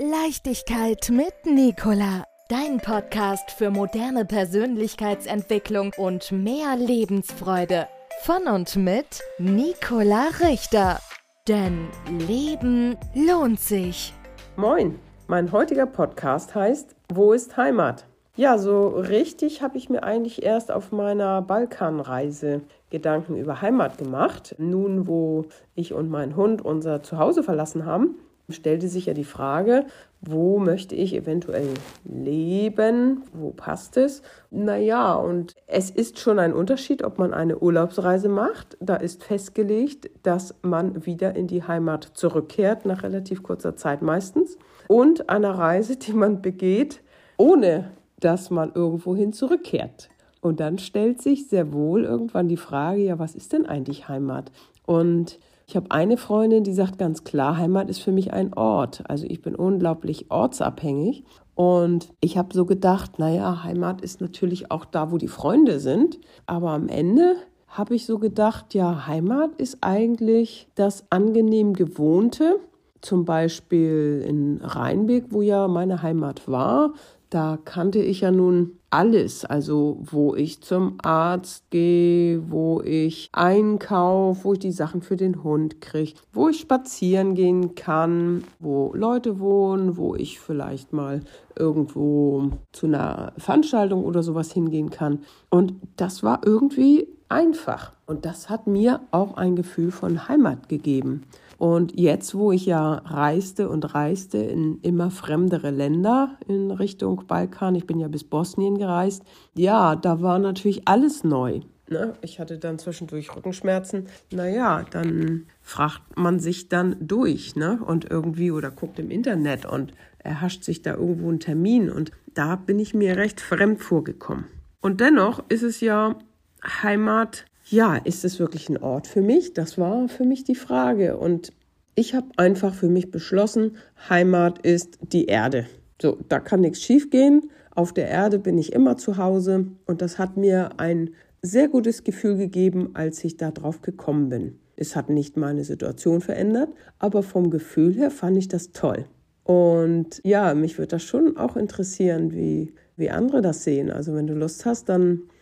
Leichtigkeit mit Nicola. Dein Podcast für moderne Persönlichkeitsentwicklung und mehr Lebensfreude. Von und mit Nicola Richter. Denn Leben lohnt sich. Moin, mein heutiger Podcast heißt Wo ist Heimat? Ja, so richtig habe ich mir eigentlich erst auf meiner Balkanreise Gedanken über Heimat gemacht. Nun, wo ich und mein Hund unser Zuhause verlassen haben, stellte sich ja die Frage, wo möchte ich eventuell leben, wo passt es? Naja, und es ist schon ein Unterschied, ob man eine Urlaubsreise macht. Da ist festgelegt, dass man wieder in die Heimat zurückkehrt, nach relativ kurzer Zeit meistens. Und eine Reise, die man begeht, ohne dass man irgendwohin zurückkehrt. Und dann stellt sich sehr wohl irgendwann die Frage, ja, was ist denn eigentlich Heimat? Und ich habe eine Freundin, die sagt ganz klar, Heimat ist für mich ein Ort. Also ich bin unglaublich ortsabhängig. Und ich habe so gedacht, naja, Heimat ist natürlich auch da, wo die Freunde sind. Aber am Ende habe ich so gedacht, ja, Heimat ist eigentlich das angenehm Gewohnte. Zum Beispiel in Rheinbeck, wo ja meine Heimat war, da kannte ich ja nun alles, also wo ich zum Arzt gehe, wo ich einkaufe, wo ich die Sachen für den Hund kriege, wo ich spazieren gehen kann, wo Leute wohnen, wo ich vielleicht mal irgendwo zu einer Veranstaltung oder sowas hingehen kann. Und das war irgendwie einfach. Und das hat mir auch ein Gefühl von Heimat gegeben. Und jetzt, wo ich ja reiste und reiste in immer fremdere Länder in Richtung Balkan, ich bin ja bis Bosnien gereist, ja, da war natürlich alles neu. Ne? Ich hatte dann zwischendurch Rückenschmerzen. Naja, dann fragt man sich dann durch ne? und irgendwie oder guckt im Internet und erhascht sich da irgendwo einen Termin. Und da bin ich mir recht fremd vorgekommen. Und dennoch ist es ja Heimat ja, ist es wirklich ein Ort für mich? Das war für mich die Frage. Und ich habe einfach für mich beschlossen, Heimat ist die Erde. So, da kann nichts schiefgehen. Auf der Erde bin ich immer zu Hause. Und das hat mir ein sehr gutes Gefühl gegeben, als ich da drauf gekommen bin. Es hat nicht meine Situation verändert, aber vom Gefühl her fand ich das toll. Und ja, mich würde das schon auch interessieren, wie, wie andere das sehen. Also wenn du Lust hast, dann